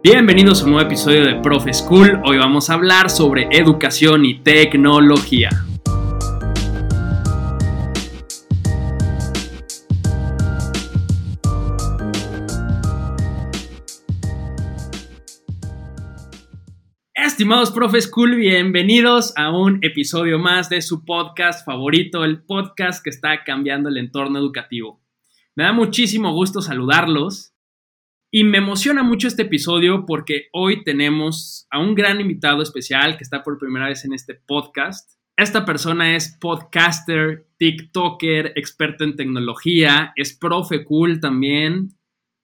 Bienvenidos a un nuevo episodio de Profe School. Hoy vamos a hablar sobre educación y tecnología. Estimados Profe School, bienvenidos a un episodio más de su podcast favorito, el podcast que está cambiando el entorno educativo. Me da muchísimo gusto saludarlos y me emociona mucho este episodio porque hoy tenemos a un gran invitado especial que está por primera vez en este podcast. Esta persona es podcaster, TikToker, experto en tecnología, es profe cool también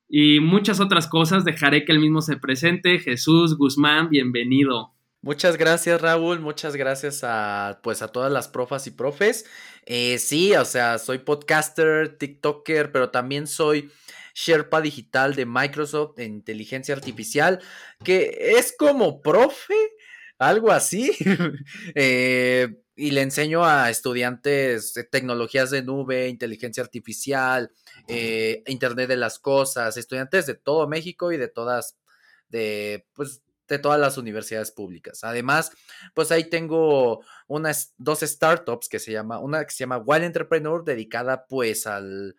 y muchas otras cosas. Dejaré que él mismo se presente. Jesús Guzmán, bienvenido. Muchas gracias, Raúl. Muchas gracias a pues a todas las profas y profes. Eh, sí, o sea, soy podcaster, TikToker, pero también soy Sherpa Digital de Microsoft de inteligencia artificial, que es como profe, algo así. Eh, y le enseño a estudiantes tecnologías de nube, inteligencia artificial, eh, Internet de las cosas, estudiantes de todo México y de todas, de, pues, de todas las universidades públicas. Además, pues ahí tengo unas dos startups que se llama, una que se llama Wild Entrepreneur, dedicada pues al,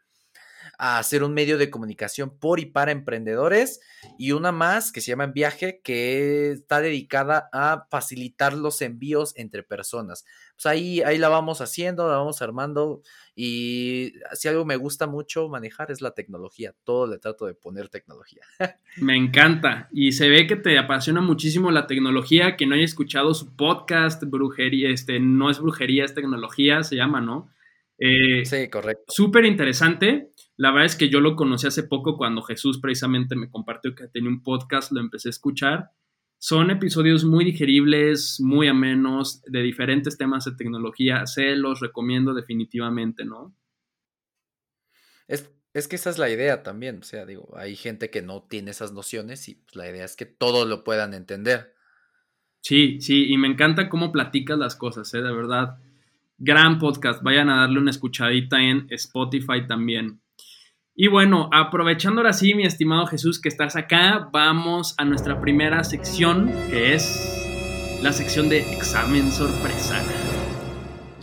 a hacer un medio de comunicación por y para emprendedores y una más que se llama Viaje que está dedicada a facilitar los envíos entre personas. Pues ahí, ahí la vamos haciendo, la vamos armando y si algo me gusta mucho manejar es la tecnología, todo le trato de poner tecnología. Me encanta y se ve que te apasiona muchísimo la tecnología, que no haya escuchado su podcast, brujería, este, no es brujería, es tecnología, se llama, ¿no? Eh, sí, correcto. Súper interesante. La verdad es que yo lo conocí hace poco cuando Jesús precisamente me compartió que tenía un podcast, lo empecé a escuchar. Son episodios muy digeribles, muy amenos, de diferentes temas de tecnología. Se los recomiendo definitivamente, ¿no? Es, es que esa es la idea también. O sea, digo, hay gente que no tiene esas nociones y pues, la idea es que todos lo puedan entender. Sí, sí, y me encanta cómo platicas las cosas, ¿eh? de verdad. Gran podcast. Vayan a darle una escuchadita en Spotify también. Y bueno, aprovechando ahora sí, mi estimado Jesús, que estás acá, vamos a nuestra primera sección, que es la sección de examen sorpresa.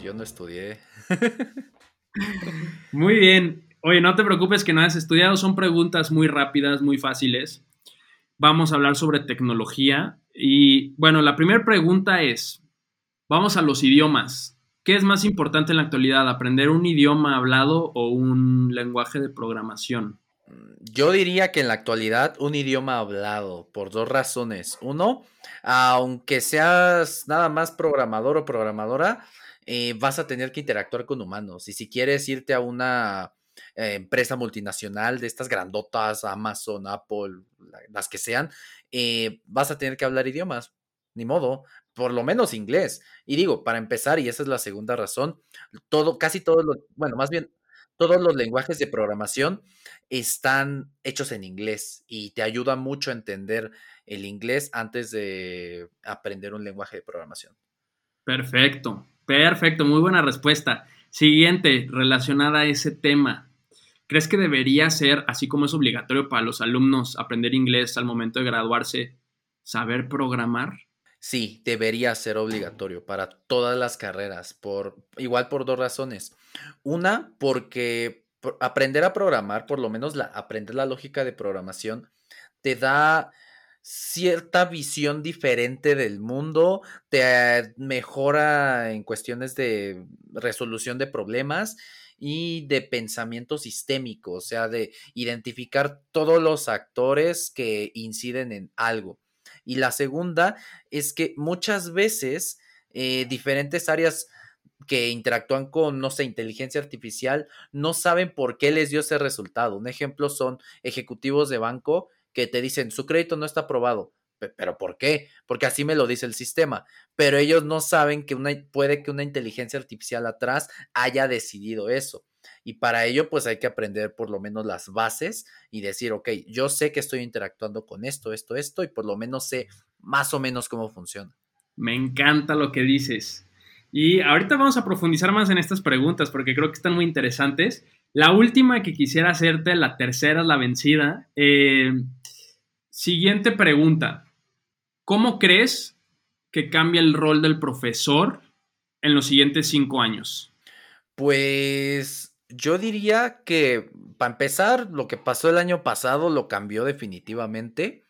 Yo no estudié. muy bien. Oye, no te preocupes que no has estudiado, son preguntas muy rápidas, muy fáciles. Vamos a hablar sobre tecnología. Y bueno, la primera pregunta es, vamos a los idiomas. ¿Qué es más importante en la actualidad, aprender un idioma hablado o un lenguaje de programación? Yo diría que en la actualidad un idioma hablado, por dos razones. Uno, aunque seas nada más programador o programadora, eh, vas a tener que interactuar con humanos. Y si quieres irte a una eh, empresa multinacional de estas grandotas, Amazon, Apple, las que sean, eh, vas a tener que hablar idiomas. Ni modo, por lo menos inglés. Y digo, para empezar, y esa es la segunda razón, todo, casi todos los, bueno, más bien, todos los lenguajes de programación están hechos en inglés y te ayuda mucho a entender el inglés antes de aprender un lenguaje de programación. Perfecto, perfecto, muy buena respuesta. Siguiente, relacionada a ese tema. ¿Crees que debería ser, así como es obligatorio para los alumnos aprender inglés al momento de graduarse, saber programar? Sí, debería ser obligatorio para todas las carreras, por igual por dos razones. Una, porque aprender a programar, por lo menos aprender la lógica de programación, te da cierta visión diferente del mundo, te mejora en cuestiones de resolución de problemas y de pensamiento sistémico, o sea, de identificar todos los actores que inciden en algo. Y la segunda es que muchas veces eh, diferentes áreas que interactúan con, no sé, inteligencia artificial, no saben por qué les dio ese resultado. Un ejemplo son ejecutivos de banco que te dicen, su crédito no está aprobado. ¿Pero por qué? Porque así me lo dice el sistema. Pero ellos no saben que una, puede que una inteligencia artificial atrás haya decidido eso. Y para ello, pues hay que aprender por lo menos las bases y decir, ok, yo sé que estoy interactuando con esto, esto, esto, y por lo menos sé más o menos cómo funciona. Me encanta lo que dices. Y ahorita vamos a profundizar más en estas preguntas porque creo que están muy interesantes. La última que quisiera hacerte, la tercera, la vencida. Eh, Siguiente pregunta. ¿Cómo crees que cambia el rol del profesor en los siguientes cinco años? Pues yo diría que, para empezar, lo que pasó el año pasado lo cambió definitivamente.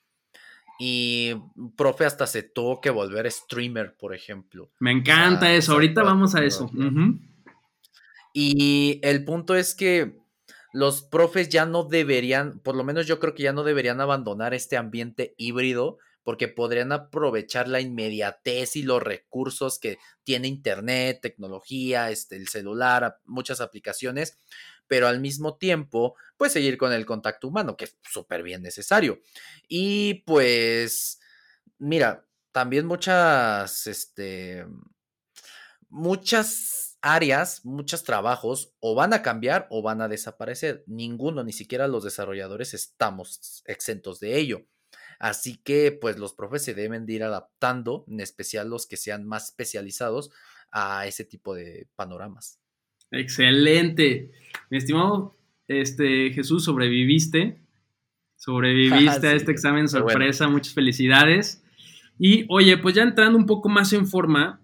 Y profe hasta se tuvo que volver streamer, por ejemplo. Me encanta eso. Ahorita vamos a eso. Y el punto es que los profes ya no deberían, por lo menos yo creo que ya no deberían abandonar este ambiente híbrido porque podrían aprovechar la inmediatez y los recursos que tiene Internet, tecnología, este, el celular, muchas aplicaciones, pero al mismo tiempo, pues seguir con el contacto humano, que es súper bien necesario. Y pues, mira, también muchas, este, muchas áreas, muchos trabajos o van a cambiar o van a desaparecer. Ninguno, ni siquiera los desarrolladores estamos exentos de ello. Así que pues los profes se deben de ir adaptando, en especial los que sean más especializados a ese tipo de panoramas. Excelente. Mi estimado este, Jesús, sobreviviste. Sobreviviste a este examen sorpresa. Muchas felicidades. Y oye, pues ya entrando un poco más en forma,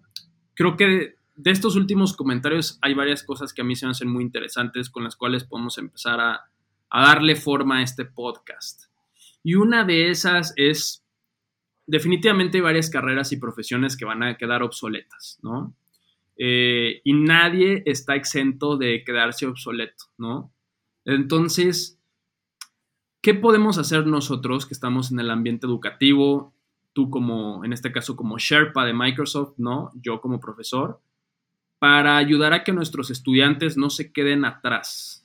creo que de estos últimos comentarios hay varias cosas que a mí se me hacen muy interesantes con las cuales podemos empezar a, darle forma a este podcast. Y una de esas es, definitivamente hay varias carreras y profesiones que van a quedar obsoletas, ¿no? Eh, y nadie está exento de quedarse obsoleto, ¿no? Entonces, ¿qué podemos hacer nosotros que estamos en el ambiente educativo? Tú como, en este caso, como Sherpa de Microsoft, ¿no? Yo como profesor para ayudar a que nuestros estudiantes no se queden atrás?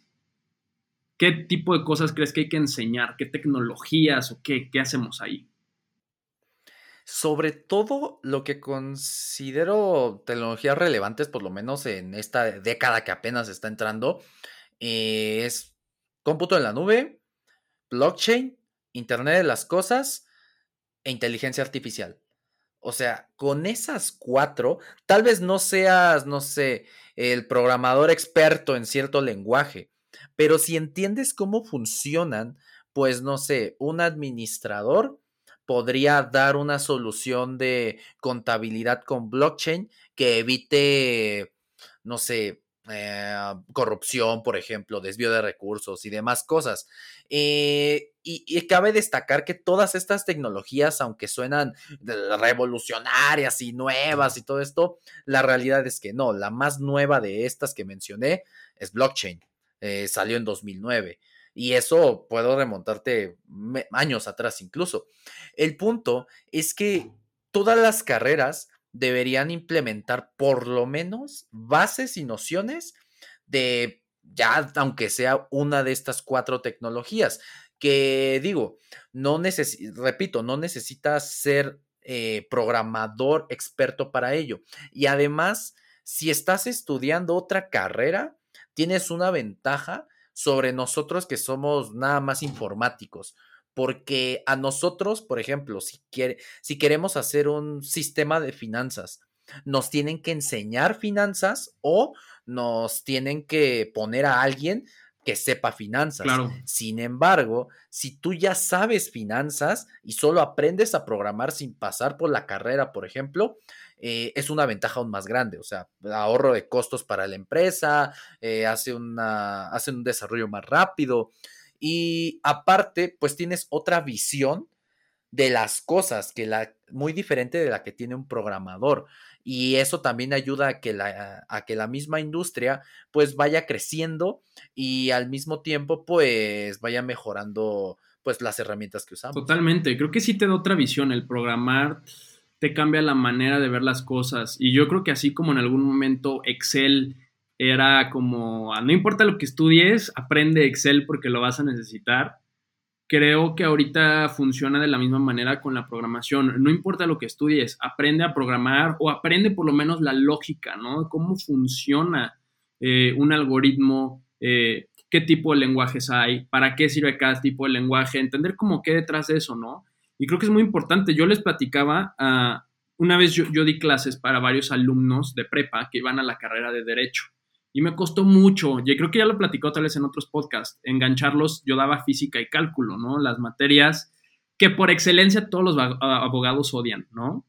¿Qué tipo de cosas crees que hay que enseñar? ¿Qué tecnologías o qué, qué hacemos ahí? Sobre todo lo que considero tecnologías relevantes, por lo menos en esta década que apenas está entrando, eh, es cómputo en la nube, blockchain, Internet de las Cosas e inteligencia artificial. O sea, con esas cuatro, tal vez no seas, no sé, el programador experto en cierto lenguaje, pero si entiendes cómo funcionan, pues no sé, un administrador podría dar una solución de contabilidad con blockchain que evite, no sé, eh, corrupción, por ejemplo, desvío de recursos y demás cosas. Eh, y, cabe destacar que todas estas tecnologías, aunque suenan revolucionarias y nuevas y todo esto, la realidad es que no, la más nueva de estas que mencioné es blockchain. Eh, salió en 2009. Y eso puedo remontarte años atrás incluso. El punto es que todas las carreras deberían implementar por lo menos bases y nociones de ya, aunque sea una de estas cuatro tecnologías, que digo, no repito, no necesitas ser eh, programador experto para ello. Y además, si estás estudiando otra carrera, tienes una ventaja sobre nosotros que somos nada más informáticos. Porque a nosotros, por ejemplo, si, quiere, si queremos hacer un sistema de finanzas, nos tienen que enseñar finanzas o nos tienen que poner a alguien que sepa finanzas. Sin embargo, si tú ya sabes finanzas y solo aprendes a programar sin pasar por la carrera, por ejemplo, eh, es una ventaja aún más grande. O sea, ahorro de costos para la empresa, eh, hace, una, hace un desarrollo más rápido. Y aparte, pues tienes otra visión de las cosas que la muy diferente de la que tiene un programador y eso también ayuda a que la a que la misma industria pues vaya creciendo y al mismo tiempo pues vaya mejorando pues las herramientas que usamos. Totalmente, creo que sí te da otra visión el programar te cambia la manera de ver las cosas y yo creo que así como en algún momento Excel era como, ah, no importa lo que estudies, aprende Excel porque lo vas a necesitar. Creo que ahorita funciona de la misma manera con la programación. No importa lo que estudies, aprende a programar o aprende por lo menos la lógica, ¿no? Cómo funciona eh, un algoritmo, eh, qué tipo de lenguajes hay, para qué sirve cada tipo de lenguaje, entender cómo qué detrás de eso, ¿no? Y creo que es muy importante. Yo les platicaba, ah, una vez yo, di clases para varios alumnos de prepa que iban a la carrera de derecho. Y me costó mucho, y creo que ya lo platicó tal vez en otros podcasts, engancharlos, yo daba física y cálculo, ¿no? Las materias que por excelencia todos los abogados odian, ¿no?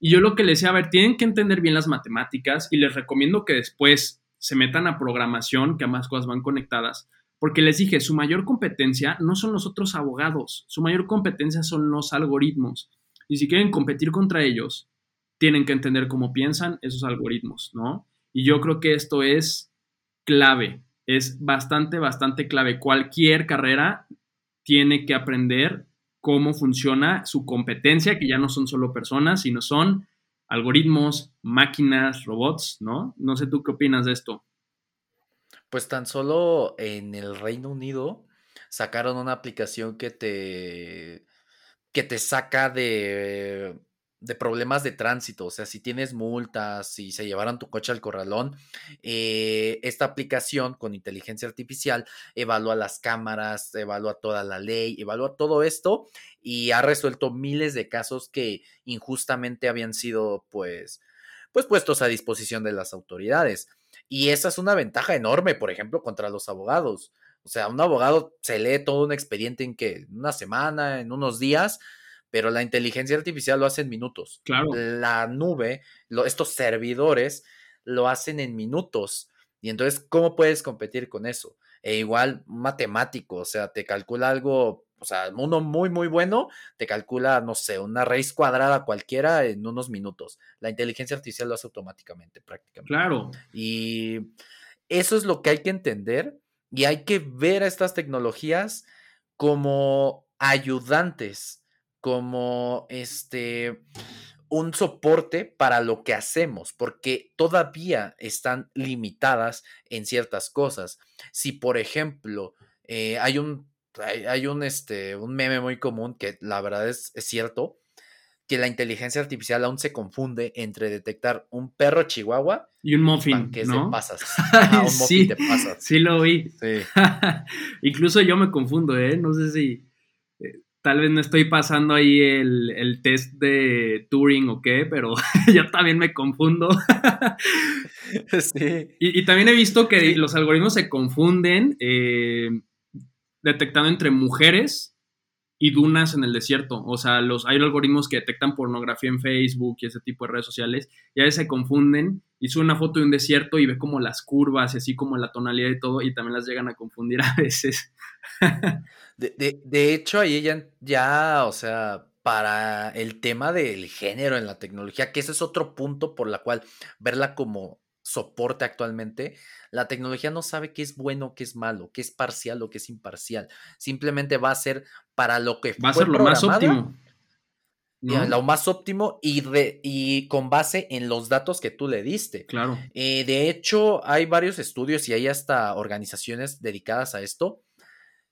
Y yo lo que les decía, a ver, tienen que entender bien las matemáticas y les recomiendo que después se metan a programación, que ambas cosas van conectadas, porque les dije, su mayor competencia no son los otros abogados, su mayor competencia son los algoritmos. Y si quieren competir contra ellos, tienen que entender cómo piensan esos algoritmos, ¿no? Y yo creo que esto es clave, es bastante, bastante clave. Cualquier carrera tiene que aprender cómo funciona su competencia, que ya no son solo personas, sino son algoritmos, máquinas, robots, ¿no? No sé tú qué opinas de esto. Pues tan solo en el Reino Unido sacaron una aplicación que te que te saca de de problemas de tránsito, o sea, si tienes multas, si se llevaron tu coche al corralón, eh, esta aplicación con inteligencia artificial evalúa las cámaras, evalúa toda la ley, evalúa todo esto y ha resuelto miles de casos que injustamente habían sido, pues, pues puestos a disposición de las autoridades. Y esa es una ventaja enorme, por ejemplo, contra los abogados. O sea, un abogado se lee todo un expediente en que una semana, en unos días, pero la inteligencia artificial lo hace en minutos. Claro. La nube, estos servidores lo hacen en minutos. Y entonces, ¿cómo puedes competir con eso? E igual, matemático, o sea, te calcula algo, o sea, uno muy, muy bueno, te calcula, no sé, una raíz cuadrada cualquiera en unos minutos. La inteligencia artificial lo hace automáticamente, prácticamente. Claro. Y eso es lo que hay que entender y hay que ver a estas tecnologías como ayudantes como este un soporte para lo que hacemos, porque todavía están limitadas en ciertas cosas. Si, por ejemplo, eh, hay un hay, un, este, un meme muy común que la verdad es, cierto, que la inteligencia artificial aún se confunde entre detectar un perro chihuahua y un muffin, que ¿no? pasas. un sí, sí lo vi. Incluso yo me confundo, ¿eh? No sé si tal vez no estoy pasando ahí el, test de Turing o qué, pero yo también me confundo. sí. Y, también he visto que los algoritmos se confunden eh, detectando entre mujeres y dunas en el desierto. O sea, los, hay algoritmos que detectan pornografía en Facebook y ese tipo de redes sociales y a veces se confunden y sube una foto de un desierto y ve como las curvas y así como la tonalidad y todo y también las llegan a confundir a veces. de, hecho, ahí ya, ya, o sea, para el tema del género en la tecnología, que ese es otro punto por la cual verla como soporte actualmente, la tecnología no sabe qué es bueno, qué es malo, qué es parcial o qué es imparcial. Simplemente va a ser para lo que va a ser lo más óptimo. Lo más óptimo y, y con base en los datos que tú le diste. Claro. Eh, de hecho, hay varios estudios y hay hasta organizaciones dedicadas a esto.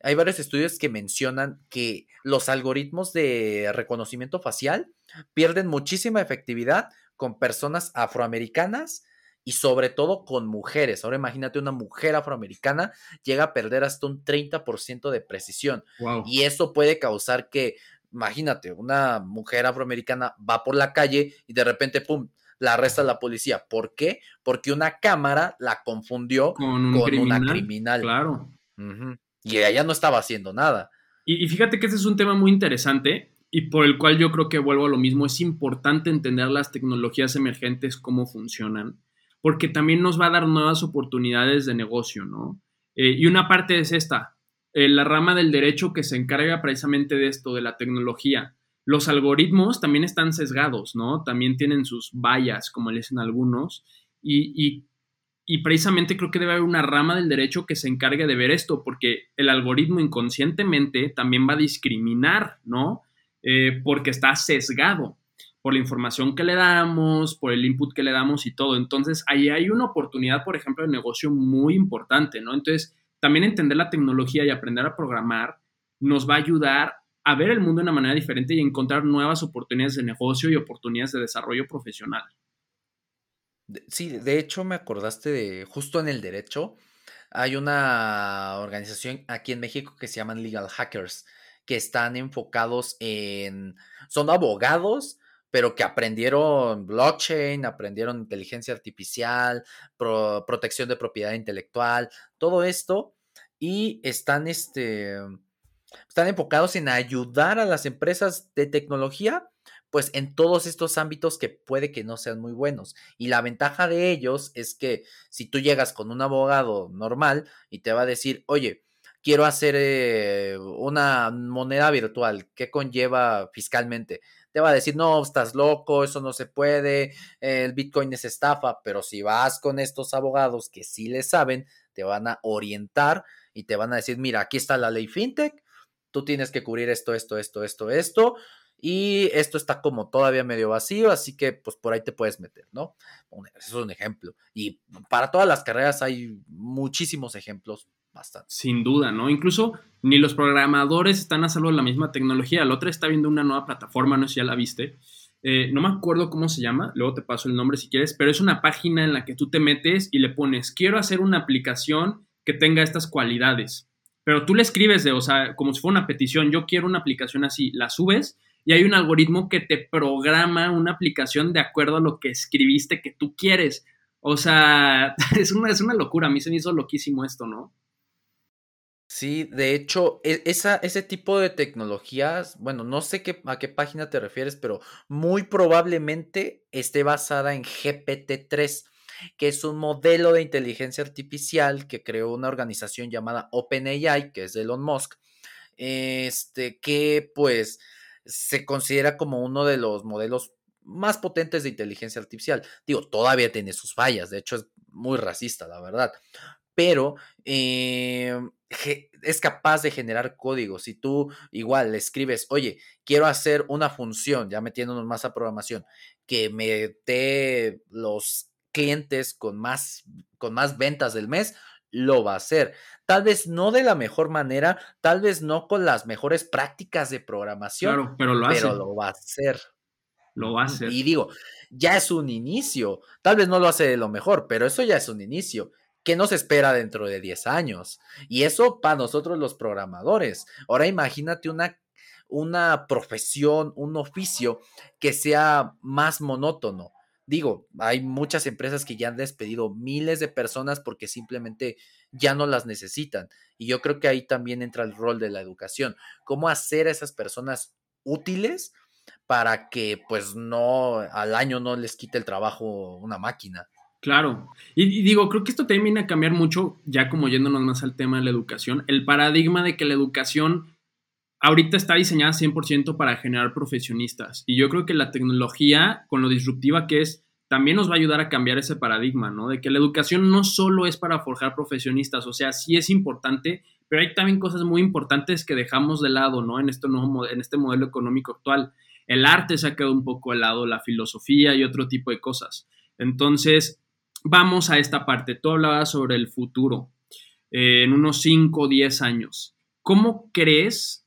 Hay varios estudios que mencionan que los algoritmos de reconocimiento facial pierden muchísima efectividad con personas afroamericanas y sobre todo con mujeres. Ahora imagínate una mujer afroamericana llega a perder hasta un 30% de precisión. Y eso puede causar que, imagínate, una mujer afroamericana va por la calle y de repente, ¡pum!, la arresta la policía. ¿Por qué? Porque una cámara la confundió con, una criminal. Claro. Y ella no estaba haciendo nada. Y, y fíjate que ese es un tema muy interesante y por el cual yo creo que vuelvo a lo mismo. Es importante entender las tecnologías emergentes, cómo funcionan porque también nos va a dar nuevas oportunidades de negocio, ¿no? Eh, y una parte es esta, eh, la rama del derecho que se encarga precisamente de esto, de la tecnología. Los algoritmos también están sesgados, ¿no? También tienen sus vallas, como le dicen algunos, y, precisamente creo que debe haber una rama del derecho que se encargue de ver esto, porque el algoritmo inconscientemente también va a discriminar, ¿no? Eh, porque está sesgado por la información que le damos, por el input que le damos y todo. Entonces, ahí hay una oportunidad, por ejemplo, de negocio muy importante, ¿no? Entonces, también entender la tecnología y aprender a programar nos va a ayudar a ver el mundo de una manera diferente y encontrar nuevas oportunidades de negocio y oportunidades de desarrollo profesional. Sí, de hecho me acordaste de justo en el derecho, hay una organización aquí en México que se llaman Legal Hackers, que están enfocados en, son abogados pero que aprendieron blockchain, aprendieron inteligencia artificial, protección de propiedad intelectual, todo esto, y están este, están enfocados en ayudar a las empresas de tecnología, pues en todos estos ámbitos que puede que no sean muy buenos. Y la ventaja de ellos es que si tú llegas con un abogado normal y te va a decir, oye, quiero hacer eh, una moneda virtual, ¿qué conlleva fiscalmente? Te va a decir, no, estás loco, eso no se puede, el Bitcoin es estafa, pero si vas con estos abogados que sí le saben, te van a orientar y te van a decir, mira, aquí está la ley FinTech, tú tienes que cubrir esto, esto, esto, esto, esto, y esto está como todavía medio vacío, así que pues por ahí te puedes meter, ¿no? Eso es un ejemplo. Y para todas las carreras hay muchísimos ejemplos bastante. Sin duda, ¿no? Incluso ni los programadores están a salvo de la misma tecnología. La otra está viendo una nueva plataforma, no sé si ya la viste. Eh, no me acuerdo cómo se llama, luego te paso el nombre si quieres, pero es una página en la que tú te metes y le pones, quiero hacer una aplicación que tenga estas cualidades. Pero tú le escribes de, o sea, como si fuera una petición, yo quiero una aplicación así, la subes y hay un algoritmo que te programa una aplicación de acuerdo a lo que escribiste que tú quieres. O sea, es una, es una locura, a mí se me hizo loquísimo esto, ¿no? Sí, de hecho, e, esa, ese tipo de tecnologías, bueno, no sé qué, a qué página te refieres, pero muy probablemente esté basada en GPT-3, que es un modelo de inteligencia artificial que creó una organización llamada OpenAI, que es Elon Musk, este, que pues se considera como uno de los modelos más potentes de inteligencia artificial. Digo, todavía tiene sus fallas, de hecho es muy racista, la verdad, pero eh, es capaz de generar código. Si tú igual le escribes, oye, quiero hacer una función, ya metiéndonos más a programación, que me dé los clientes con más, con más ventas del mes, lo va a hacer. Tal vez no de la mejor manera, tal vez no con las mejores prácticas de programación, claro, pero, lo, pero lo va a hacer. Lo va a hacer. Y digo, ya es un inicio. Tal vez no lo hace de lo mejor, pero eso ya es un inicio. ¿Qué nos espera dentro de 10 años? Y eso para nosotros los programadores. Ahora imagínate una, una profesión, un oficio que sea más monótono. Digo, hay muchas empresas que ya han despedido miles de personas porque simplemente ya no las necesitan. Y yo creo que ahí también entra el rol de la educación. ¿Cómo hacer a esas personas útiles para que pues no al año no les quite el trabajo una máquina? Claro. Y, digo, creo que esto viene a cambiar mucho, ya como yéndonos más al tema de la educación, el paradigma de que la educación ahorita está diseñada 100% para generar profesionistas. Y yo creo que la tecnología, con lo disruptiva que es, también nos va a ayudar a cambiar ese paradigma, ¿no? De que la educación no solo es para forjar profesionistas, o sea, sí es importante, pero hay también cosas muy importantes que dejamos de lado, ¿no? En, este nuevo, en este modelo económico actual. El arte se ha quedado un poco de lado, la filosofía y otro tipo de cosas. Entonces, vamos a esta parte. Tú hablabas sobre el futuro eh, en unos 5 o 10 años. ¿Cómo crees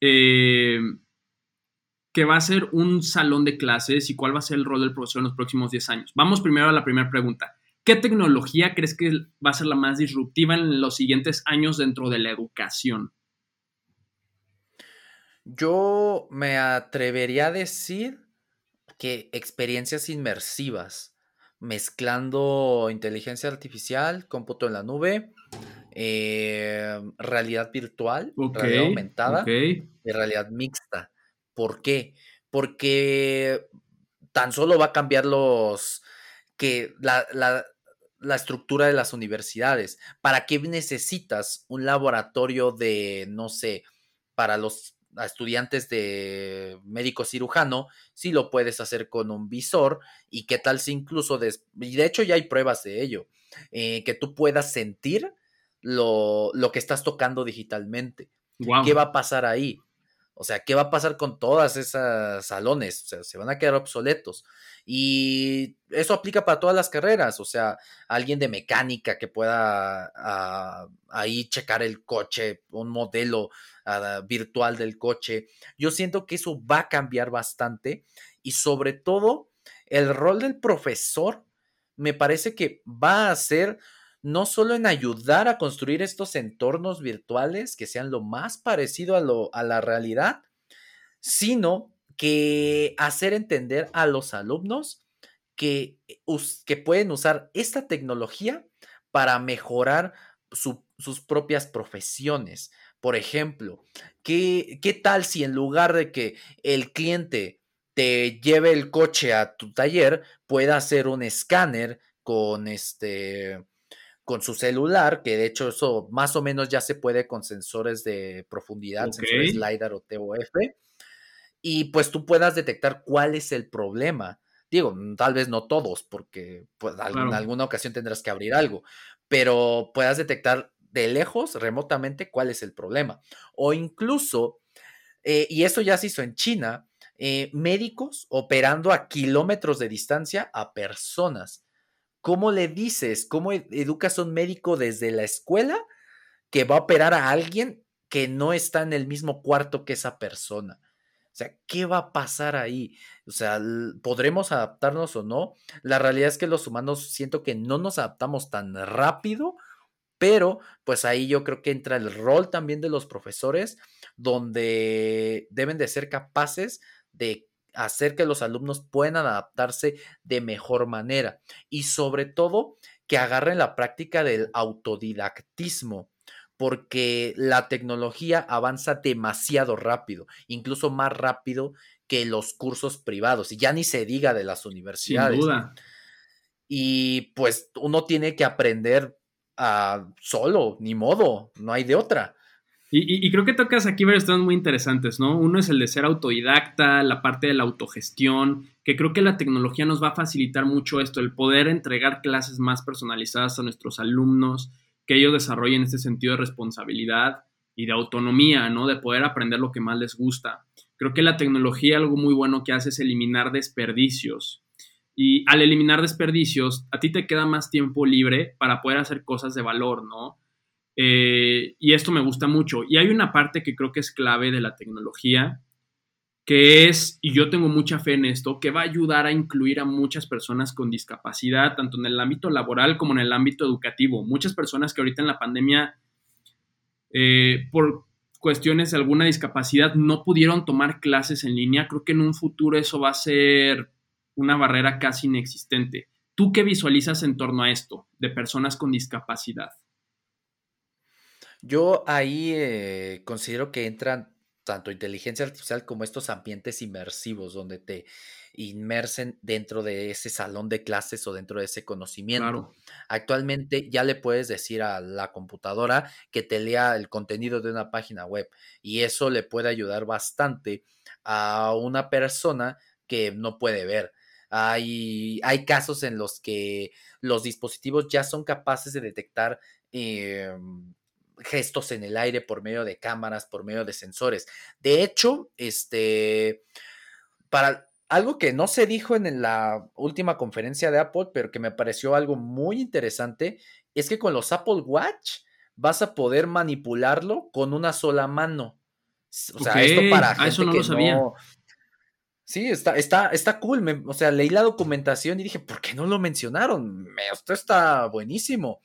eh, que va a ser un salón de clases y cuál va a ser el rol del profesor en los próximos 10 años? Vamos primero a la primera pregunta. ¿Qué tecnología crees que va a ser la más disruptiva en los siguientes años dentro de la educación? Yo me atrevería a decir que experiencias inmersivas mezclando inteligencia artificial, cómputo en la nube, eh, realidad virtual, realidad aumentada y realidad mixta. ¿Por qué? Porque tan solo va a cambiar los que la, la estructura de las universidades. ¿Para qué necesitas un laboratorio de, no sé, para los a estudiantes de médico cirujano, si lo puedes hacer con un visor y qué tal si incluso, y de hecho ya hay pruebas de ello, eh, que tú puedas sentir lo, lo, que estás tocando digitalmente. ¿Qué va a pasar ahí? O sea, ¿qué va a pasar con todas esas salones? O sea, se van a quedar obsoletos. Y eso aplica para todas las carreras. O sea, alguien de mecánica que pueda ah, ahí checar el coche, un modelo ah, virtual del coche. Yo siento que eso va a cambiar bastante. Y sobre todo, el rol del profesor me parece que va a ser no solo en ayudar a construir estos entornos virtuales que sean lo más parecido a, lo, a la realidad, sino que hacer entender a los alumnos que, que pueden usar esta tecnología para mejorar sus propias profesiones, Por ejemplo, ¿qué, ¿qué tal si en lugar de que el cliente te lleve el coche a tu taller, pueda hacer un escáner con este con su celular, que de hecho eso más o menos ya se puede con sensores de profundidad, sensores LiDAR o TOF, y pues tú puedas detectar cuál es el problema. Digo, tal vez no todos, porque pues, en alguna ocasión tendrás que abrir algo, pero puedas detectar de lejos, remotamente, cuál es el problema. O incluso, eh, y eso ya se hizo en China, eh, médicos operando a kilómetros de distancia a personas. ¿Cómo le dices, cómo educas a un médico desde la escuela que va a operar a alguien que no está en el mismo cuarto que esa persona? O sea, ¿qué va a pasar ahí? O sea, ¿podremos adaptarnos o no? La realidad es que los humanos siento que no nos adaptamos tan rápido, pero pues ahí yo creo que entra el rol también de los profesores, donde deben de ser capaces de hacer que los alumnos puedan adaptarse de mejor manera y sobre todo que agarren la práctica del autodidactismo porque la tecnología avanza demasiado rápido, incluso más rápido que los cursos privados y ya ni se diga de las universidades. Sin duda. Y pues uno tiene que aprender a solo, ni modo, no hay de otra. Y, creo que tocas aquí varios temas muy interesantes, ¿no? Uno es el de ser autodidacta, la parte de la autogestión, que creo que la tecnología nos va a facilitar mucho esto, el poder entregar clases más personalizadas a nuestros alumnos, que ellos desarrollen este sentido de responsabilidad y de autonomía, ¿no? De poder aprender lo que más les gusta. Creo que la tecnología algo muy bueno que hace es eliminar desperdicios. Y al eliminar desperdicios, a ti te queda más tiempo libre para poder hacer cosas de valor, ¿no? Eh, y esto me gusta mucho. Y hay una parte que creo que es clave de la tecnología, que es, y yo tengo mucha fe en esto, que va a ayudar a incluir a muchas personas con discapacidad, tanto en el ámbito laboral como en el ámbito educativo. Muchas personas que ahorita en la pandemia, eh, por cuestiones de alguna discapacidad, no pudieron tomar clases en línea. Creo que en un futuro eso va a ser una barrera casi inexistente. ¿Tú qué visualizas en torno a esto de personas con discapacidad? Yo ahí eh, considero que entran tanto inteligencia artificial como estos ambientes inmersivos donde te inmersen dentro de ese salón de clases o dentro de ese conocimiento. Actualmente ya le puedes decir a la computadora que te lea el contenido de una página web y eso le puede ayudar bastante a una persona que no puede ver. Hay, hay casos en los que los dispositivos ya son capaces de detectar em, gestos en el aire por medio de cámaras, por medio de sensores. De hecho, este, para algo que no se dijo en la última conferencia de Apple, pero que me pareció algo muy interesante, es que con los Apple Watch vas a poder manipularlo con una sola mano. O sea, esto para ah, gente que no Sí, está, está, está cool. o sea, leí la documentación y dije, ¿por qué no lo mencionaron? Esto está buenísimo.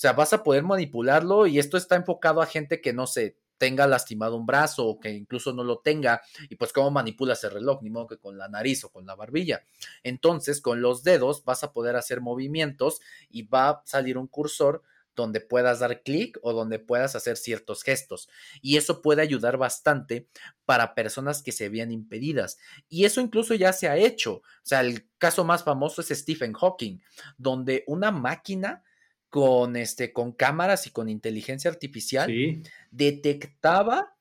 Sea, vas a poder manipularlo y esto está enfocado a gente que no se tenga lastimado un brazo o que incluso no lo tenga. Y pues, ¿cómo manipulas el reloj? Ni modo que con la nariz o con la barbilla. Entonces, con los dedos vas a poder hacer movimientos y va a salir un cursor donde puedas dar clic o donde puedas hacer ciertos gestos. Y eso puede ayudar bastante para personas que se vean impedidas. Y eso incluso ya se ha hecho. O sea, el caso más famoso es Stephen Hawking, donde una máquina con, este, con cámaras y con inteligencia artificial, detectaba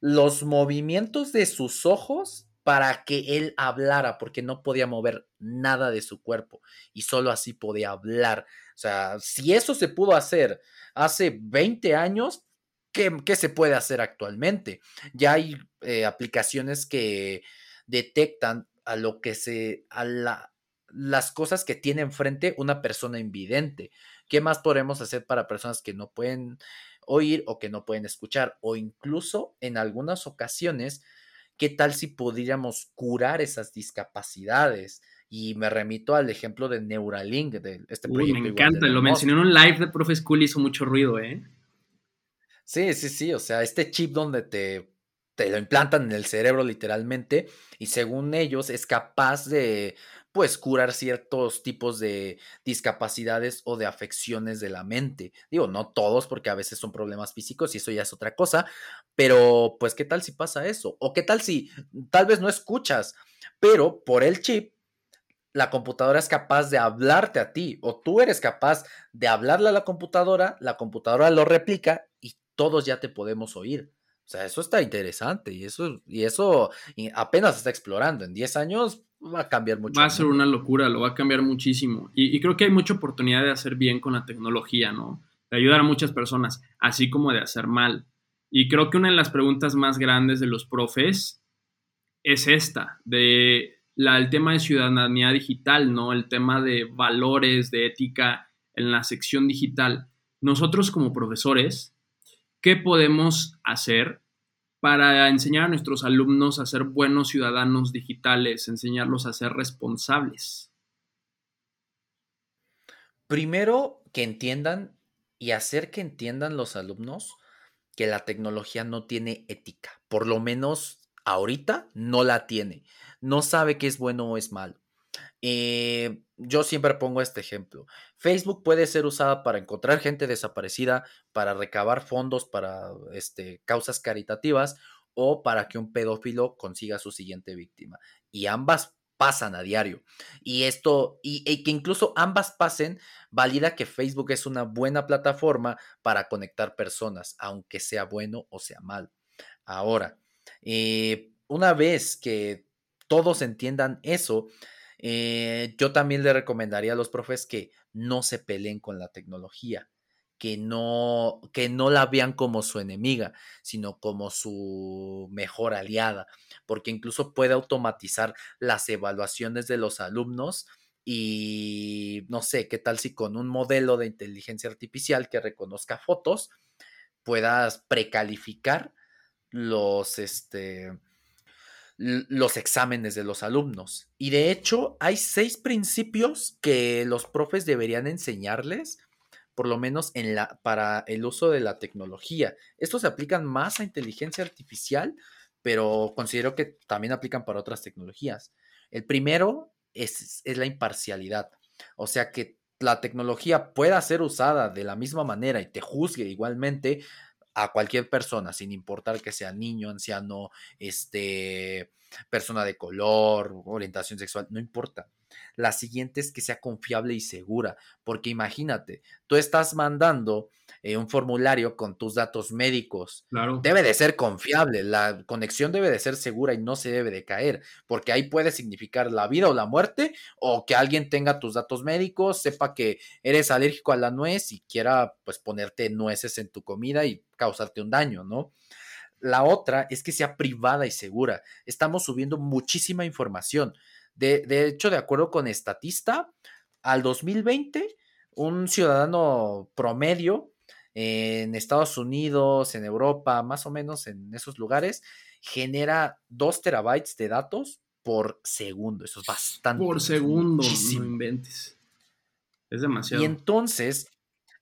los movimientos de sus ojos para que él hablara, porque no podía mover nada de su cuerpo y solo así podía hablar. O sea, si eso se pudo hacer hace 20 años, ¿qué, se puede hacer actualmente? Ya hay eh, aplicaciones que detectan a lo que se, a la, las cosas que tiene enfrente una persona invidente. ¿Qué más podemos hacer para personas que no pueden oír o que no pueden escuchar? O incluso en algunas ocasiones, ¿qué tal si podríamos curar esas discapacidades? Y me remito al ejemplo de Neuralink, de este proyecto. me encanta, lo mencioné en un live de Profe School, hizo mucho ruido, ¿eh? Sí, sí, sí, o sea, este chip donde te, te lo implantan en el cerebro literalmente y según ellos es capaz de pues curar ciertos tipos de discapacidades o de afecciones de la mente. Digo, no todos, porque a veces son problemas físicos y eso ya es otra cosa, pero pues qué tal si pasa eso? O qué tal si tal vez no escuchas, pero por el chip la computadora es capaz de hablarte a ti o tú eres capaz de hablarle a la computadora, la computadora lo replica y todos ya te podemos oír. O sea, eso está interesante y eso, y eso apenas está explorando. En 10 años va a cambiar mucho. Va a ser una locura, lo va a cambiar muchísimo. Y, creo que hay mucha oportunidad de hacer bien con la tecnología, ¿no? De ayudar a muchas personas, así como de hacer mal. Y creo que una de las preguntas más grandes de los profes es esta, de la, el tema de ciudadanía digital, ¿no? El tema de valores, de ética en la sección digital. Nosotros como profesores, ¿qué podemos hacer para enseñar a nuestros alumnos a ser buenos ciudadanos digitales, enseñarlos a ser responsables? Primero, que entiendan y hacer que entiendan los alumnos que la tecnología no tiene ética. Por lo menos ahorita no la tiene. No sabe qué es bueno o es malo. Eh, yo siempre pongo este ejemplo. Facebook puede ser usada para encontrar gente desaparecida, para recabar fondos para este, causas caritativas o para que un pedófilo consiga su siguiente víctima. Y ambas pasan a diario. Y esto, y, que incluso ambas pasen, valida que Facebook es una buena plataforma para conectar personas, aunque sea bueno o sea mal. Ahora, eh, una vez que todos entiendan eso, eh, yo también le recomendaría a los profes que no se peleen con la tecnología, que no, que no la vean como su enemiga, sino como su mejor aliada, porque incluso puede automatizar las evaluaciones de los alumnos y no sé, qué tal si con un modelo de inteligencia artificial que reconozca fotos puedas precalificar los, este, los exámenes de los alumnos. Y de hecho, hay seis principios que los profes deberían enseñarles, por lo menos en la, para el uso de la tecnología. Estos se aplican más a inteligencia artificial, pero considero que también aplican para otras tecnologías. El primero es, es la imparcialidad. O sea, que la tecnología pueda ser usada de la misma manera y te juzgue igualmente a cualquier persona, sin importar que sea niño, anciano, este, persona de color, orientación sexual, no importa. La siguiente es que sea confiable y segura, porque imagínate, tú estás mandando eh, un formulario con tus datos médicos. Claro. Debe de ser confiable, la conexión debe de ser segura y no se debe de caer, porque ahí puede significar la vida o la muerte, o que alguien tenga tus datos médicos, sepa que eres alérgico a la nuez y quiera pues ponerte nueces en tu comida y causarte un daño, ¿no? La otra es que sea privada y segura. Estamos subiendo muchísima información. De, hecho, de acuerdo con Estatista, al 2020, un ciudadano promedio en Estados Unidos, en Europa, más o menos en esos lugares, genera 2 terabytes de datos por segundo. Eso es bastante. Por segundo, no inventes. Es demasiado. Y entonces,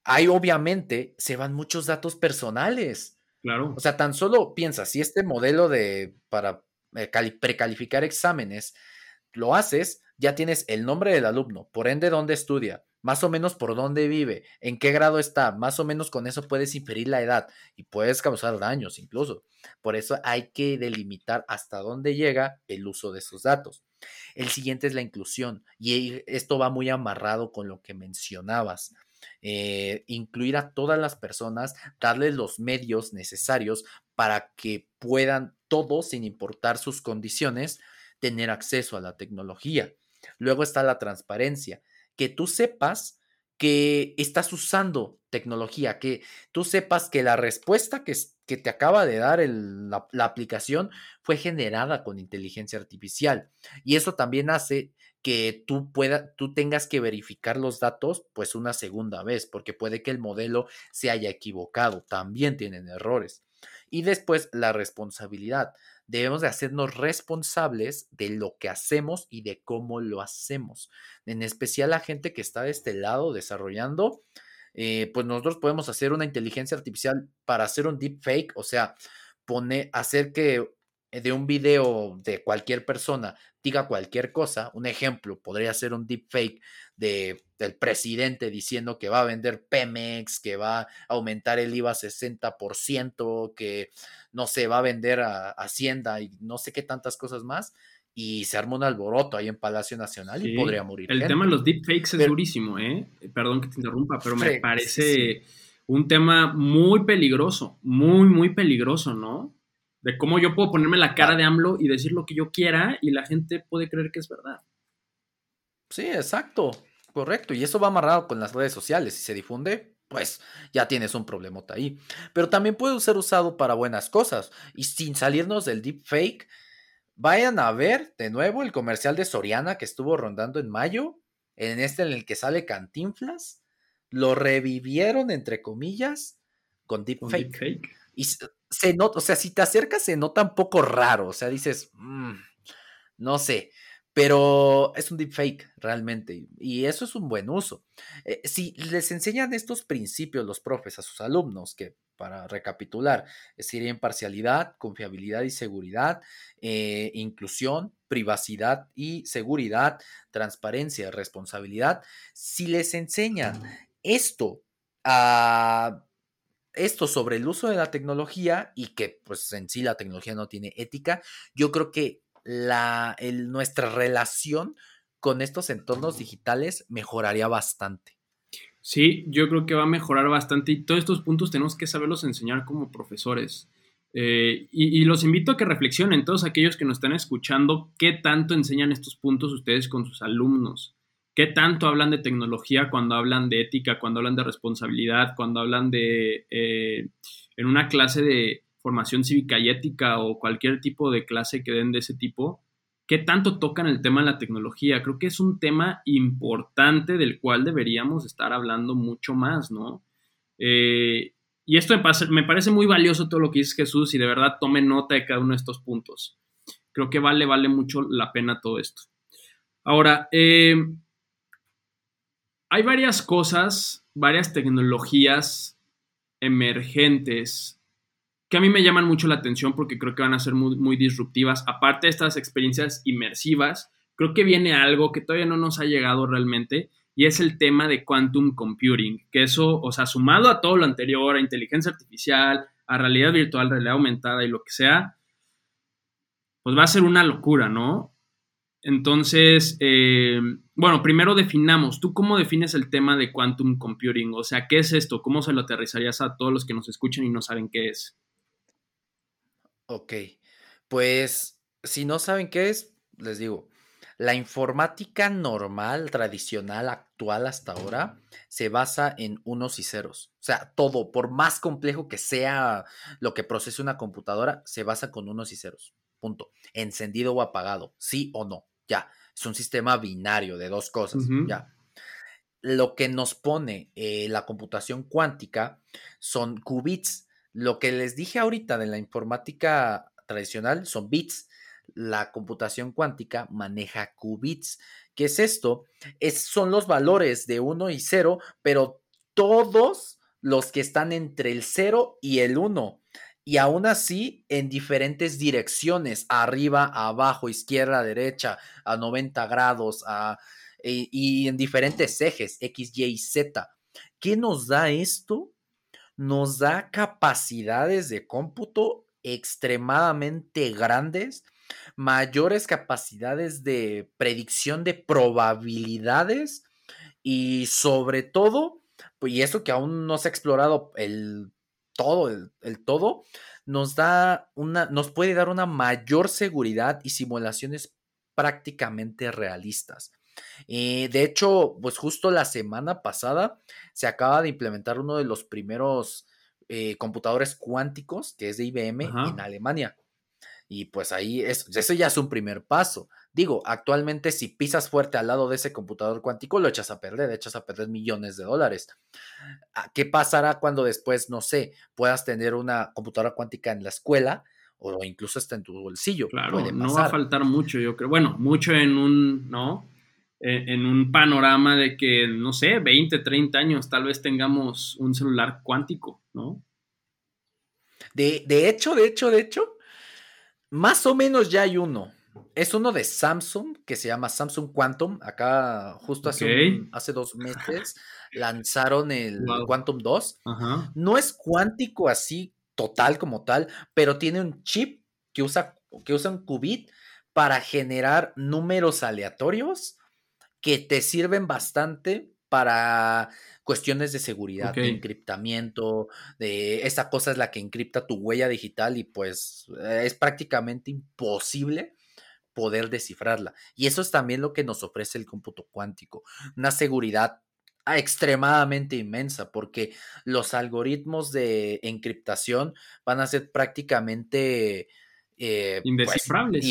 ahí obviamente se van muchos datos personales. Claro. O sea, tan solo piensa, si este modelo de para eh, precalificar exámenes lo haces, ya tienes el nombre del alumno, por ende dónde estudia, más o menos por dónde vive, en qué grado está, más o menos con eso puedes inferir la edad y puedes causar daños incluso. Por eso hay que delimitar hasta dónde llega el uso de esos datos. El siguiente es la inclusión y esto va muy amarrado con lo que mencionabas. Eh, incluir a todas las personas, darles los medios necesarios para que puedan todos, sin importar sus condiciones, tener acceso a la tecnología. Luego está la transparencia, que tú sepas que estás usando tecnología, que tú sepas que la respuesta que, te acaba de dar la, la, aplicación fue generada con inteligencia artificial. Y eso también hace que tú pueda, tú tengas que verificar los datos pues una segunda vez, porque puede que el modelo se haya equivocado, también tienen errores. Y después la responsabilidad. Debemos de hacernos responsables de lo que hacemos y de cómo lo hacemos. En especial la gente que está de este lado desarrollando, eh, pues nosotros podemos hacer una inteligencia artificial para hacer un deepfake, o sea, pone, hacer que de un video de cualquier persona diga cualquier cosa, un ejemplo podría ser un deepfake de, del presidente diciendo que va a vender Pemex, que va a aumentar el IVA 60%, que no sé, va a vender a, Hacienda y no sé qué tantas cosas más, y se arma un alboroto ahí en Palacio Nacional y podría morir. El tema de los deepfakes es durísimo, ¿eh? Perdón que te interrumpa, pero me parece un tema muy peligroso, muy, muy peligroso, ¿no? De cómo yo puedo ponerme la cara de AMLO y decir lo que yo quiera y la gente puede creer que es verdad. Sí, exacto, correcto. Y eso va amarrado con las redes sociales. Si se difunde, pues ya tienes un problemota ahí. Pero también puede ser usado para buenas cosas. Y sin salirnos del deepfake, vayan a ver de nuevo el comercial de Soriana que estuvo rondando en mayo, en este en el que sale Cantinflas lo revivieron, entre comillas, con deepfake. Y se, nota, o sea, si te acercas se nota un poco raro, o sea, dices, mm, no sé, pero es un deepfake realmente, y eso es un buen uso. Eh, si les enseñan estos principios los profes a sus alumnos, que para recapitular, sería imparcialidad, confiabilidad y seguridad, eh, inclusión, privacidad y seguridad, transparencia, responsabilidad. Si les enseñan esto esto sobre el uso de la tecnología y que pues en sí la tecnología no tiene ética, yo creo que la, nuestra relación con estos entornos digitales mejoraría bastante. Sí, yo creo que va a mejorar bastante y todos estos puntos tenemos que saberlos enseñar como profesores. Eh, y, los invito a que reflexionen, todos aquellos que nos están escuchando, qué tanto enseñan estos puntos ustedes con sus alumnos. ¿Qué tanto hablan de tecnología cuando hablan de ética, cuando hablan de responsabilidad, cuando hablan de, eh, en una clase de formación cívica y ética o cualquier tipo de clase que den de ese tipo? ¿Qué tanto tocan el tema de la tecnología? Creo que es un tema importante del cual deberíamos estar hablando mucho más, ¿no? Eh, y esto me, parece muy valioso todo lo que dice Jesús y de verdad tome nota de cada uno de estos puntos. Creo que vale, vale mucho la pena todo esto. Ahora, eh, hay varias cosas, varias tecnologías emergentes que a mí me llaman mucho la atención porque creo que van a ser muy, disruptivas. Aparte de estas experiencias inmersivas, creo que viene algo que todavía no nos ha llegado realmente y es el tema de quantum computing, que eso, o sea, sumado a todo lo anterior, a inteligencia artificial, a realidad virtual, realidad aumentada y lo que sea, pues va a ser una locura, ¿no? Entonces, eh, bueno, primero definamos, ¿tú cómo defines el tema de quantum computing? O sea, ¿qué es esto? ¿Cómo se lo aterrizarías a todos los que nos escuchan y no saben qué es? Ok, pues si no saben qué es, les digo, la informática normal, tradicional, actual hasta ahora, se basa en unos y ceros. O sea, todo, por más complejo que sea lo que procese una computadora, se basa con unos y ceros. Punto. Encendido o apagado, sí o no. Ya, es un sistema binario de dos cosas, ya. Lo que nos pone eh, la computación cuántica son qubits. Lo que les dije ahorita de la informática tradicional son bits. La computación cuántica maneja qubits. ¿Qué es esto? Es, son los valores de 1 y 0, pero todos los que están entre el 0 y el 1 y aún así en diferentes direcciones, arriba, abajo, izquierda, derecha, a 90 grados, e, y en diferentes ejes, X, Y y Z. ¿Qué nos da esto? Nos da capacidades de cómputo extremadamente grandes, mayores capacidades de predicción de probabilidades y sobre todo, pues, y eso que aún no se ha explorado el todo, el, todo, nos da una, nos puede dar una mayor seguridad y simulaciones prácticamente realistas. Eh, de hecho, pues justo la semana pasada se acaba de implementar uno de los primeros eh, computadores cuánticos, que es de IBM, en Alemania. Y pues ahí, es, eso ya es un primer paso. Digo, actualmente si pisas fuerte al lado de ese computador cuántico, lo echas a perder, echas a perder millones de dólares. Ah, ¿Qué pasará cuando después, no sé, puedas tener una computadora cuántica en la escuela o incluso está en tu bolsillo? Claro, no va a faltar mucho, yo creo. Bueno, mucho en un, ¿no? En, un panorama de que, no sé, 20, 30 años tal vez tengamos un celular cuántico, ¿no? De, de hecho, de hecho, de hecho, Más o menos ya hay uno. Es uno de Samsung que se llama Samsung Quantum. Acá justo hace, hace dos meses lanzaron el Quantum 2. No es cuántico así total como tal, pero tiene un chip que usa, que usa un qubit para generar números aleatorios que te sirven bastante para cuestiones de seguridad, de encriptamiento, de esa cosa es la que encripta tu huella digital y pues eh, es prácticamente imposible poder descifrarla. Y eso es también lo que nos ofrece el cómputo cuántico, una seguridad extremadamente inmensa porque los algoritmos de encriptación van a ser prácticamente eh, indescifrables.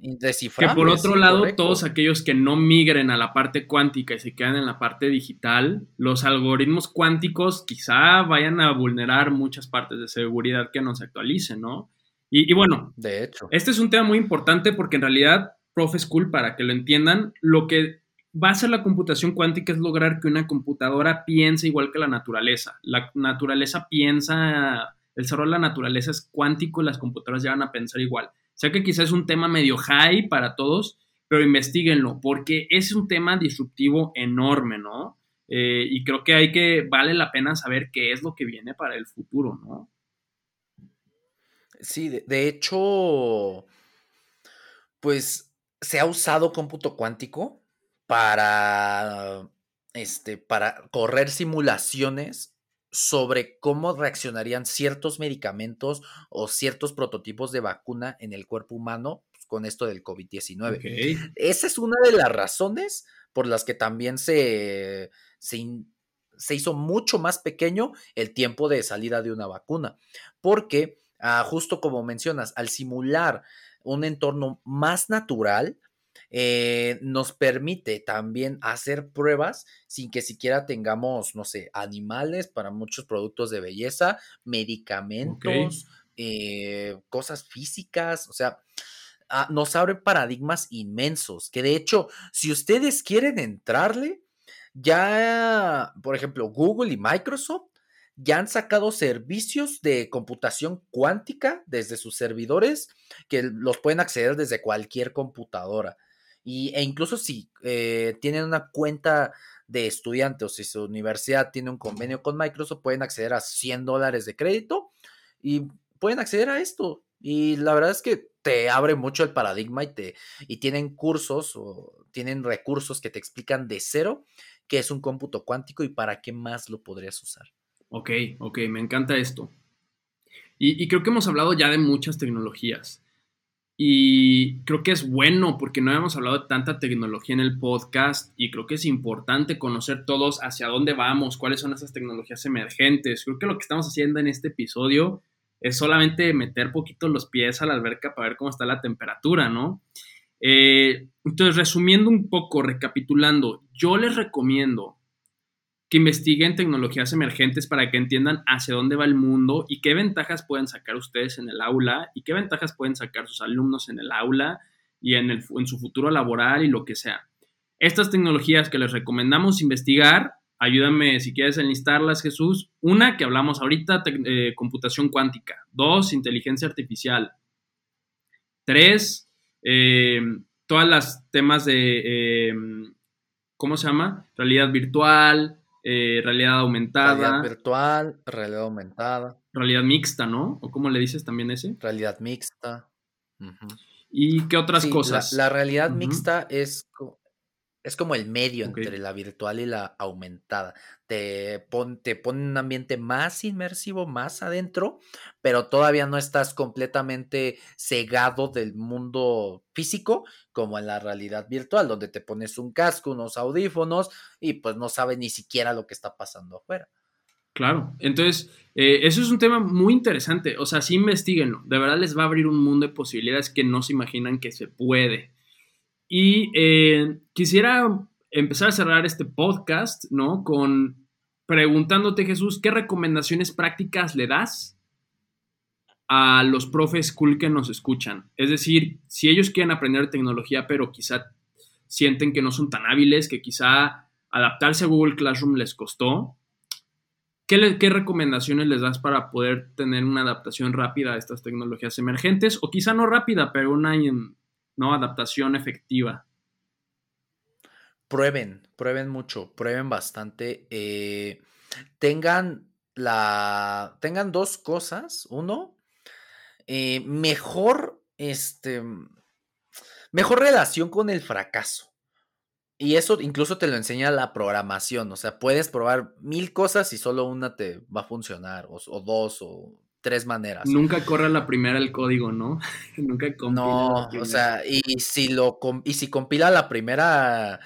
indescifrables. Que por otro lado, todos aquellos que no migren a la parte cuántica y se quedan en la parte digital, los algoritmos cuánticos quizá vayan a vulnerar muchas partes de seguridad que no se actualicen, ¿no? Y, bueno, de hecho, este es un tema muy importante porque en realidad, Profe School, para que lo entiendan, lo que va a hacer la computación cuántica es lograr que una computadora piense igual que la naturaleza. La naturaleza piensa el cerro de la naturaleza es cuántico y las computadoras llegan a pensar igual. Sé que quizás es un tema medio high para todos, pero investiguenlo, porque es un tema disruptivo enorme, ¿no? Eh, y creo que hay que, vale la pena saber qué es lo que viene para el futuro, ¿no? Sí, de, hecho, pues se ha usado cómputo cuántico para, este, para correr simulaciones sobre cómo reaccionarían ciertos medicamentos o ciertos prototipos de vacuna en el cuerpo humano pues, con esto del COVID-19. Esa es una de las razones por las que también se, se, hizo mucho más pequeño el tiempo de salida de una vacuna, porque ah, justo como mencionas, al simular un entorno más natural, eh, nos permite también hacer pruebas sin que siquiera tengamos, no sé, animales para muchos productos de belleza, medicamentos, eh, cosas físicas, o sea, ah, nos abre paradigmas inmensos, que de hecho, si ustedes quieren entrarle, ya, por ejemplo, Google y Microsoft ya han sacado servicios de computación cuántica desde sus servidores que los pueden acceder desde cualquier computadora. Y, e incluso si eh, tienen una cuenta de estudiante o si su universidad tiene un convenio con Microsoft, pueden acceder a 100 dólares de crédito y pueden acceder a esto. Y la verdad es que te abre mucho el paradigma y, te, y tienen cursos o tienen recursos que te explican de cero qué es un cómputo cuántico y para qué más lo podrías usar. Ok, ok, me encanta esto. Y, y creo que hemos hablado ya de muchas tecnologías. Y creo que es bueno porque no habíamos hablado de tanta tecnología en el podcast y creo que es importante conocer todos hacia dónde vamos, cuáles son esas tecnologías emergentes. Creo que lo que estamos haciendo en este episodio es solamente meter poquito los pies a la alberca para ver cómo está la temperatura, ¿no? Eh, entonces, resumiendo un poco, recapitulando, yo les recomiendo que investiguen tecnologías emergentes para que entiendan hacia dónde va el mundo y qué ventajas pueden sacar ustedes en el aula y qué ventajas pueden sacar sus alumnos en el aula y en, el, en su futuro laboral y lo que sea. Estas tecnologías que les recomendamos investigar, ayúdame si quieres enlistarlas, Jesús. Una, que hablamos ahorita, eh, computación cuántica. Dos, inteligencia artificial. Tres, eh, todas las temas de, eh, ¿cómo se llama? Realidad virtual, eh, realidad aumentada. Realidad virtual, realidad aumentada. Realidad mixta, ¿no? ¿O cómo le dices también ese? Realidad mixta. ¿Y qué otras cosas? La, realidad mixta es, es como el medio entre la virtual y la aumentada. Te, te pone un ambiente más inmersivo, más adentro, pero todavía no estás completamente cegado del mundo físico como en la realidad virtual, donde te pones un casco, unos audífonos y pues no sabes ni siquiera lo que está pasando afuera. Claro, entonces, eh, eso es un tema muy interesante. O sea, sí investiguenlo. De verdad les va a abrir un mundo de posibilidades que no se imaginan que se puede. Y eh, quisiera empezar a cerrar este podcast, ¿no? Con preguntándote, Jesús, ¿qué recomendaciones prácticas le das a los profes cool que nos escuchan? Es decir, si ellos quieren aprender tecnología, pero quizá sienten que no son tan hábiles, que quizá adaptarse a Google Classroom les costó, ¿Qué, ¿Qué, recomendaciones les das para poder tener una adaptación rápida a estas tecnologías emergentes? O quizá no rápida, pero una ¿no? adaptación efectiva. Prueben, prueben mucho, prueben bastante. Eh, tengan la. Tengan dos cosas. Uno, eh, mejor. Este. Mejor relación con el fracaso. Y eso incluso te lo enseña la programación. O sea, puedes probar mil cosas y solo una te va a funcionar. O, dos, o tres maneras. Nunca corra la primera el código, ¿no? Nunca compila. No, o sea, y si lo y si compila la primera,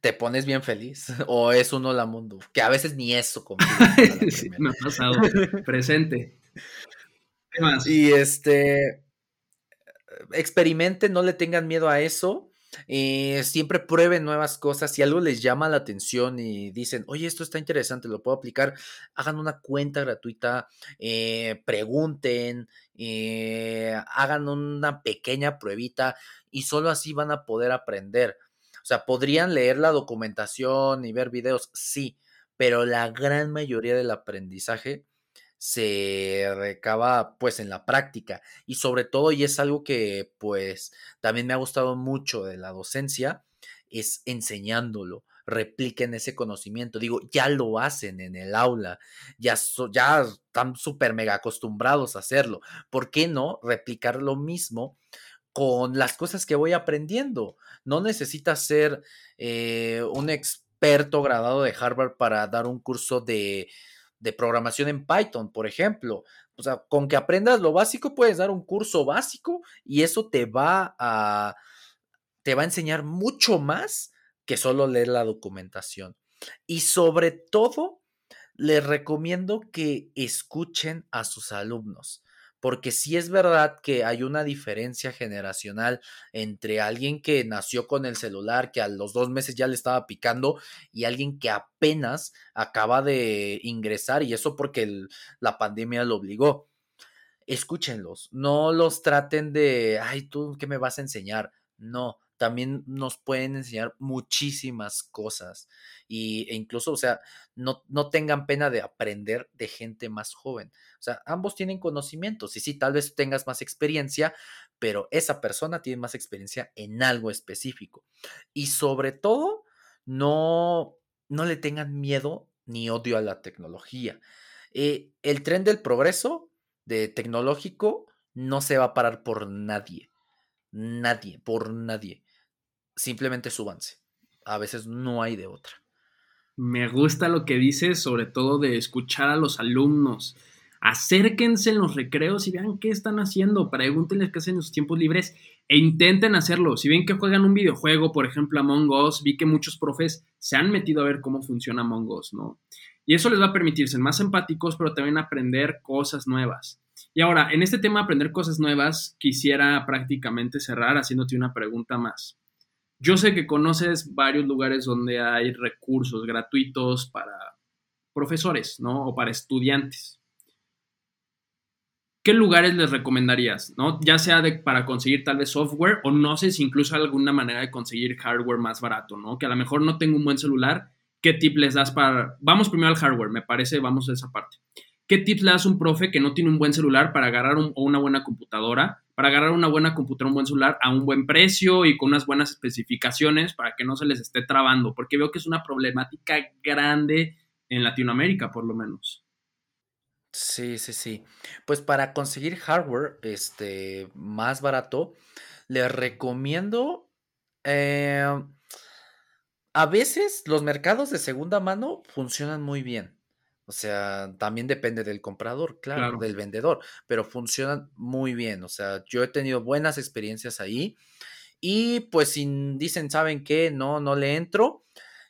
te pones bien feliz. O es uno la mundo. Que a veces ni eso compila. me ha pasado. Presente. ¿Qué más? Y este. Experimente, no le tengan miedo a eso. Eh, siempre prueben nuevas cosas. Si algo les llama la atención y dicen, oye, esto está interesante, lo puedo aplicar, hagan una cuenta gratuita, eh, pregunten, eh, hagan una pequeña pruebita y solo así van a poder aprender. O sea, podrían leer la documentación y ver videos, sí, pero la gran mayoría del aprendizaje se recaba pues en la práctica. Y sobre todo y es algo que pues también me ha gustado mucho de la docencia es enseñándolo repliquen ese conocimiento. Digo ya lo hacen en el aula ya ya están súper mega acostumbrados a hacerlo. ¿por qué no replicar lo mismo con las cosas que voy aprendiendo no necesitas ser eh, un experto graduado de Harvard para dar un curso de de programación en Python, por ejemplo. O sea, con que aprendas lo básico, puedes dar un curso básico y eso te va a, te va a enseñar mucho más que solo leer la documentación. Y sobre todo, les recomiendo que escuchen a sus alumnos porque sí es verdad que hay una diferencia generacional entre alguien que nació con el celular, que a los dos meses ya le estaba picando, y alguien que apenas acaba de ingresar, y eso porque la pandemia lo obligó. Escúchenlos, no los traten de, ay, tú, ¿qué me vas a enseñar? No, también nos pueden enseñar muchísimas cosas y, e incluso, o sea, no, no tengan pena de aprender de gente más joven. O sea, ambos tienen conocimientos y sí, tal vez tengas más experiencia, pero esa persona tiene más experiencia en algo específico. Y sobre todo, no, no le tengan miedo ni odio a la tecnología. Eh, el tren del progreso de tecnológico no se va a parar por nadie. Nadie, por nadie simplemente súbanse. A veces no hay de otra. Me gusta lo que dices, sobre todo de escuchar a los alumnos. Acérquense en los recreos y vean qué están haciendo. Pregúntenles qué hacen en sus tiempos libres e intenten hacerlo. Si ven que juegan un videojuego, por ejemplo Among Us, vi que muchos profes se han metido a ver cómo funciona Among Us, ¿no? Y eso les va a permitir ser más empáticos, pero también aprender cosas nuevas. Y ahora, en este tema de aprender cosas nuevas, quisiera prácticamente cerrar haciéndote una pregunta más. Yo sé que conoces varios lugares donde hay recursos gratuitos para profesores, ¿no? O para estudiantes. ¿Qué lugares les recomendarías, ¿no? Ya sea de, para conseguir tal vez software o no sé si incluso alguna manera de conseguir hardware más barato, ¿no? Que a lo mejor no tengo un buen celular. ¿Qué tip les das para... Vamos primero al hardware, me parece, vamos a esa parte. ¿Qué tips le das a un profe que no tiene un buen celular para agarrar una buena computadora para agarrar una buena computadora, un buen celular a un buen precio y con unas buenas especificaciones para que no se les esté trabando, porque veo que es una problemática grande en Latinoamérica, por lo menos. Sí, sí, sí. Pues para conseguir hardware este, más barato, les recomiendo... Eh, a veces los mercados de segunda mano funcionan muy bien. O sea, también depende del comprador, claro, del vendedor, pero funcionan muy bien. O sea, yo he tenido buenas experiencias ahí. Y pues si dicen, ¿saben qué? No, no le entro.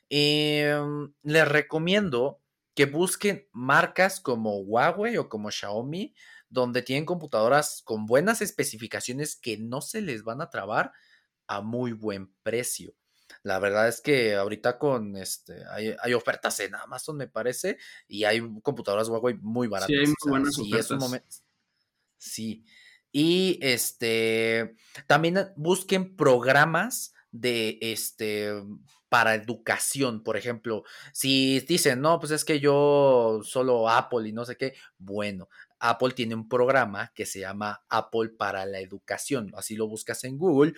Em, les recomiendo que busquen marcas como Huawei o como Xiaomi, donde tienen computadoras con buenas especificaciones que no se les van a trabar a muy buen precio. La verdad es que ahorita con este hay, ofertas en Amazon, me parece, y hay computadoras Huawei muy baratas. Sí, hay muy buenas ofertas. Sí. Y este también busquen programas de este para educación, por ejemplo, si dicen, no, pues es que yo solo Apple y no sé qué, bueno, Apple tiene un programa que se llama Apple para la educación, así lo buscas en Google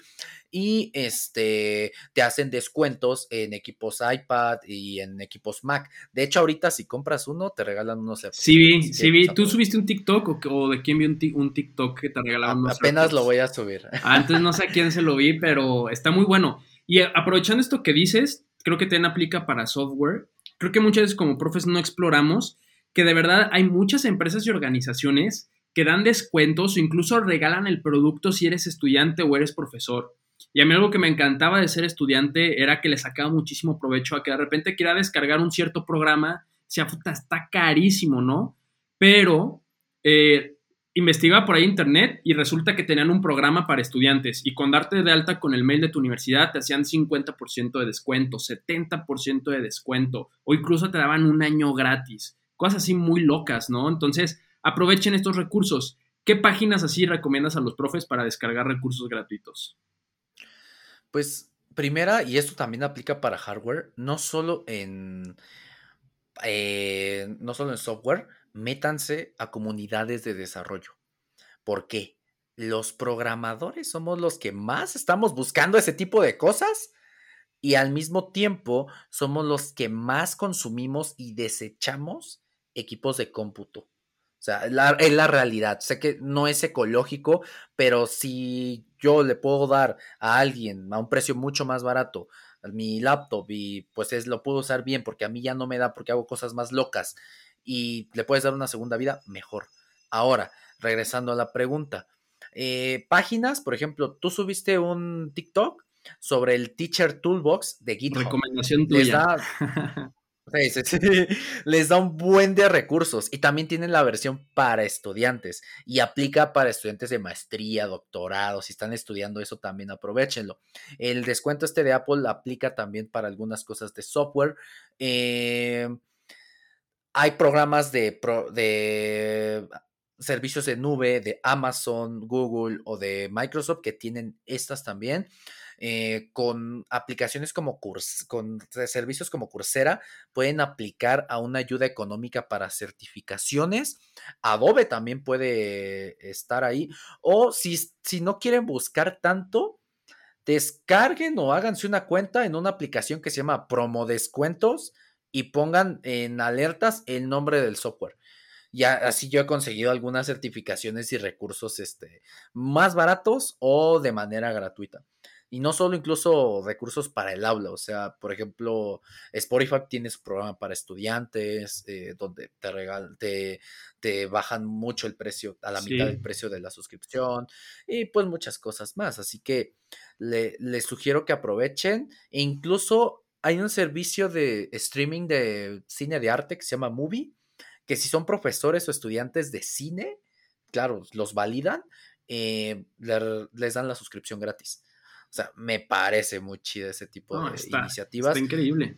y este te hacen descuentos en equipos iPad y en equipos Mac. De hecho, ahorita si compras uno te regalan unos Sí, vi, sí vi. ¿Tú subiste un TikTok o, de quién vi un, TikTok que te regalaban unos Apenas lo voy a subir. Antes no sé a quién se lo vi, pero está muy bueno. Y aprovechando esto que dices, creo que también aplica para software. Creo que muchas veces como profes no exploramos que de verdad hay muchas empresas y organizaciones que dan descuentos o incluso regalan el producto si eres estudiante o eres profesor. Y a mí algo que me encantaba de ser estudiante era que le sacaba muchísimo provecho a que de repente quiera descargar un cierto programa, sea puta, está carísimo, ¿no? Pero eh, investigaba por ahí internet y resulta que tenían un programa para estudiantes y con darte de alta con el mail de tu universidad te hacían 50% de descuento, 70% de descuento o incluso te daban un año gratis cosas así muy locas, ¿no? Entonces, aprovechen estos recursos. ¿Qué páginas así recomiendas a los profes para descargar recursos gratuitos? Pues primera, y esto también aplica para hardware, no solo en, eh, no solo en software, métanse a comunidades de desarrollo. ¿Por qué? Los programadores somos los que más estamos buscando ese tipo de cosas y al mismo tiempo somos los que más consumimos y desechamos equipos de cómputo. O sea, es la, realidad. Sé que no es ecológico, pero si yo le puedo dar a alguien a un precio mucho más barato mi laptop y pues es, lo puedo usar bien porque a mí ya no me da porque hago cosas más locas y le puedes dar una segunda vida, mejor. Ahora, regresando a la pregunta. Eh, páginas, por ejemplo, tú subiste un TikTok sobre el Teacher Toolbox de GitHub. Recomendación tuya. Les da un buen de recursos y también tienen la versión para estudiantes y aplica para estudiantes de maestría, doctorado. Si están estudiando eso, también aprovechenlo. El descuento este de Apple aplica también para algunas cosas de software. Eh, hay programas de servicios de nube de Amazon, Google o de Microsoft que tienen estas también. Eh, con aplicaciones como Curs con servicios como Coursera, pueden aplicar a una ayuda económica para certificaciones. Adobe también puede estar ahí. O si, si no quieren buscar tanto, descarguen o háganse una cuenta en una aplicación que se llama Promo Descuentos y pongan en alertas el nombre del software. Ya así yo he conseguido algunas certificaciones y recursos este, más baratos o de manera gratuita. Y no solo incluso recursos para el aula, o sea, por ejemplo, Spotify tiene su programa para estudiantes, eh, donde te, regal te, te, bajan mucho el precio, a la mitad del precio de la suscripción, y pues muchas cosas más. Así que les sugiero que aprovechen. E incluso hay un servicio de streaming de cine de arte que se llama Movie, que si son profesores o estudiantes de cine, claro, los validan, eh, les dan la suscripción gratis. O sea, me parece muy chido ese tipo de iniciativas. Está increíble.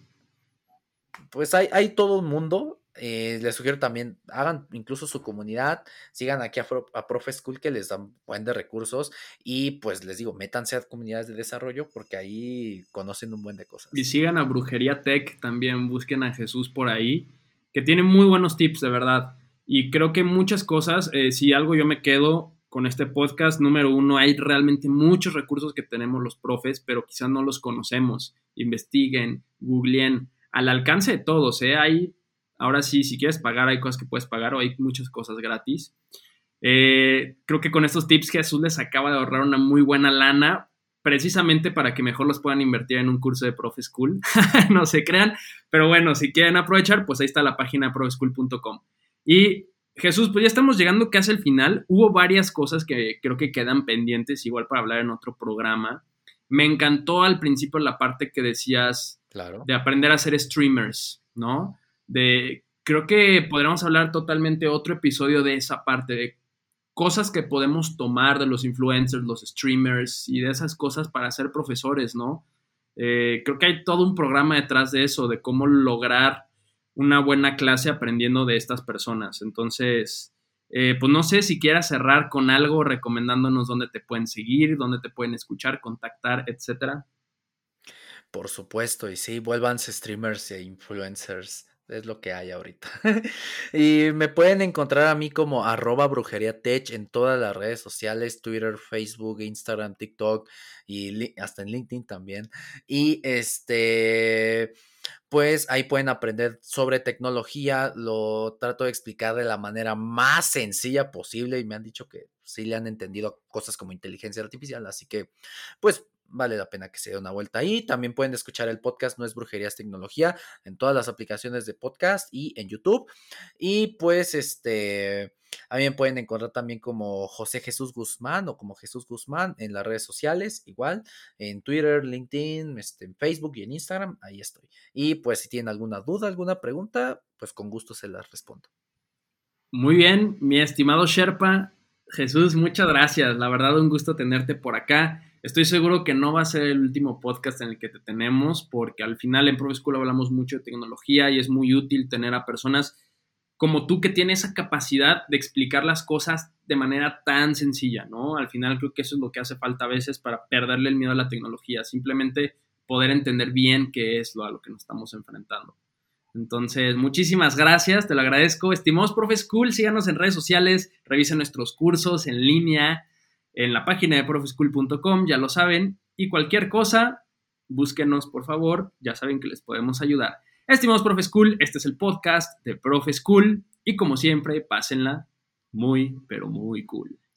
Pues hay, hay todo un mundo. Eh, les sugiero también, hagan incluso su comunidad, sigan aquí a, a Profe School que les dan buen de recursos y pues les digo, métanse a comunidades de desarrollo porque ahí conocen un buen de cosas. Y sigan a Brujería Tech, también busquen a Jesús por ahí, que tiene muy buenos tips, de verdad. Y creo que muchas cosas, eh, si algo yo me quedo, con este podcast. Número uno, hay realmente muchos recursos que tenemos los profes, pero quizás no los conocemos. Investiguen, googleen, al alcance de todos. ¿eh? Hay, ahora sí, si quieres pagar, hay cosas que puedes pagar o hay muchas cosas gratis. Eh, creo que con estos tips Jesús les acaba de ahorrar una muy buena lana, precisamente para que mejor los puedan invertir en un curso de Profe School. no se crean, pero bueno, si quieren aprovechar, pues ahí está la página profeschool.com. Y Jesús, pues ya estamos llegando casi al final. Hubo varias cosas que creo que quedan pendientes, igual para hablar en otro programa. Me encantó al principio la parte que decías claro. de aprender a ser streamers, ¿no? De, creo que podríamos hablar totalmente otro episodio de esa parte, de cosas que podemos tomar de los influencers, los streamers y de esas cosas para ser profesores, ¿no? Eh, creo que hay todo un programa detrás de eso, de cómo lograr una buena clase aprendiendo de estas personas. Entonces, eh, pues no sé si quieras cerrar con algo recomendándonos dónde te pueden seguir, dónde te pueden escuchar, contactar, etcétera. Por supuesto, y sí, vuélvanse streamers e influencers. Es lo que hay ahorita. y me pueden encontrar a mí como arroba brujería tech en todas las redes sociales, Twitter, Facebook, Instagram, TikTok y hasta en LinkedIn también. Y este, pues ahí pueden aprender sobre tecnología. Lo trato de explicar de la manera más sencilla posible y me han dicho que sí le han entendido cosas como inteligencia artificial. Así que, pues vale la pena que se dé una vuelta ahí. También pueden escuchar el podcast No es Brujerías Tecnología en todas las aplicaciones de podcast y en YouTube. Y pues este, a pueden encontrar también como José Jesús Guzmán o como Jesús Guzmán en las redes sociales, igual en Twitter, LinkedIn, este, en Facebook y en Instagram, ahí estoy. Y pues si tienen alguna duda, alguna pregunta, pues con gusto se las respondo. Muy bien, mi estimado Sherpa, Jesús, muchas gracias. La verdad, un gusto tenerte por acá. Estoy seguro que no va a ser el último podcast en el que te tenemos, porque al final en Pro School hablamos mucho de tecnología y es muy útil tener a personas como tú que tienen esa capacidad de explicar las cosas de manera tan sencilla, ¿no? Al final creo que eso es lo que hace falta a veces para perderle el miedo a la tecnología, simplemente poder entender bien qué es lo a lo que nos estamos enfrentando. Entonces, muchísimas gracias, te lo agradezco. Estimados Profe School, síganos en redes sociales, revisen nuestros cursos en línea, en la página de profeschool.com, ya lo saben, y cualquier cosa, búsquenos por favor, ya saben que les podemos ayudar. Estimados Profe School, este es el podcast de Profe School y como siempre, pásenla muy, pero muy cool.